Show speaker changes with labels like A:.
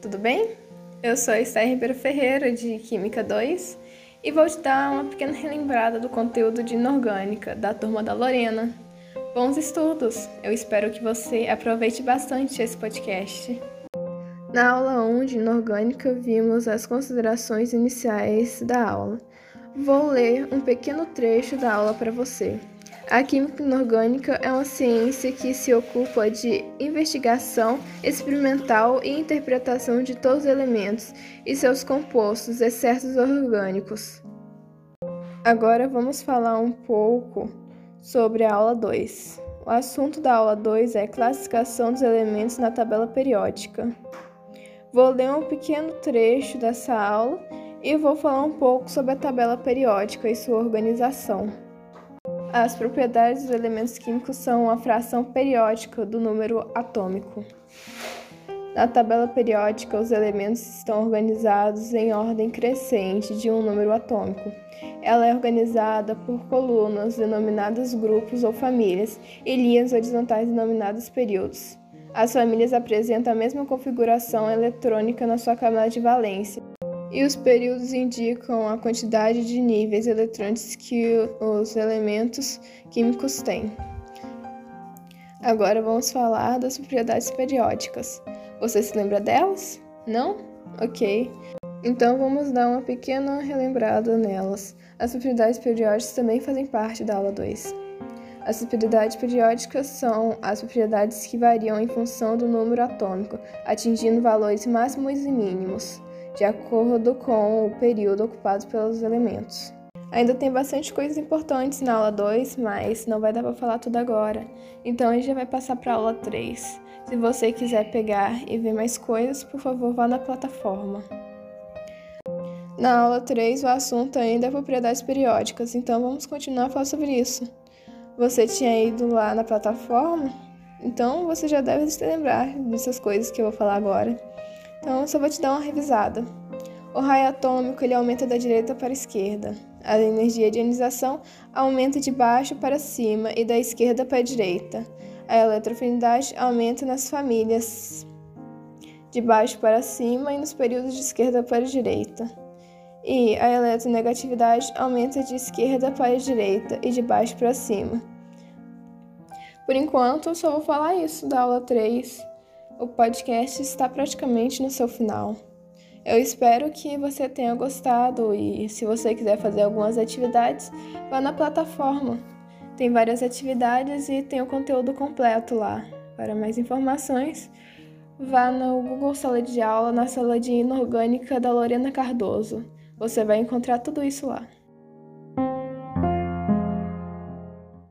A: tudo bem? Eu sou Esther Ribeiro Ferreira, de Química 2, e vou te dar uma pequena relembrada do conteúdo de inorgânica da turma da Lorena. Bons estudos! Eu espero que você aproveite bastante esse podcast. Na aula 1 de inorgânica, vimos as considerações iniciais da aula. Vou ler um pequeno trecho da aula para você. A química inorgânica é uma ciência que se ocupa de investigação experimental e interpretação de todos os elementos e seus compostos, exceto os orgânicos. Agora vamos falar um pouco sobre a aula 2. O assunto da aula 2 é classificação dos elementos na tabela periódica. Vou ler um pequeno trecho dessa aula e vou falar um pouco sobre a tabela periódica e sua organização. As propriedades dos elementos químicos são a fração periódica do número atômico. Na tabela periódica, os elementos estão organizados em ordem crescente de um número atômico. Ela é organizada por colunas denominadas grupos ou famílias e linhas horizontais denominadas períodos. As famílias apresentam a mesma configuração eletrônica na sua camada de valência e os períodos indicam a quantidade de níveis eletrônicos que os elementos químicos têm. Agora vamos falar das propriedades periódicas. Você se lembra delas? Não? Ok. Então vamos dar uma pequena relembrada nelas. As propriedades periódicas também fazem parte da aula 2. As propriedades periódicas são as propriedades que variam em função do número atômico, atingindo valores máximos e mínimos de acordo com o período ocupado pelos elementos. Ainda tem bastante coisas importantes na aula 2, mas não vai dar para falar tudo agora. Então a gente já vai passar para a aula 3. Se você quiser pegar e ver mais coisas, por favor, vá na plataforma. Na aula 3, o assunto ainda é propriedades periódicas, então vamos continuar a falar sobre isso. Você tinha ido lá na plataforma? Então você já deve se lembrar dessas coisas que eu vou falar agora. Então, só vou te dar uma revisada. O raio atômico ele aumenta da direita para a esquerda. A energia de ionização aumenta de baixo para cima e da esquerda para a direita. A eletroafinidade aumenta nas famílias de baixo para cima e nos períodos de esquerda para a direita. E a eletronegatividade aumenta de esquerda para a direita e de baixo para cima. Por enquanto, só vou falar isso da aula 3 o podcast está praticamente no seu final. Eu espero que você tenha gostado e se você quiser fazer algumas atividades, vá na plataforma. Tem várias atividades e tem o conteúdo completo lá. Para mais informações, vá no Google Sala de Aula, na sala de Inorgânica da Lorena Cardoso. Você vai encontrar tudo isso lá.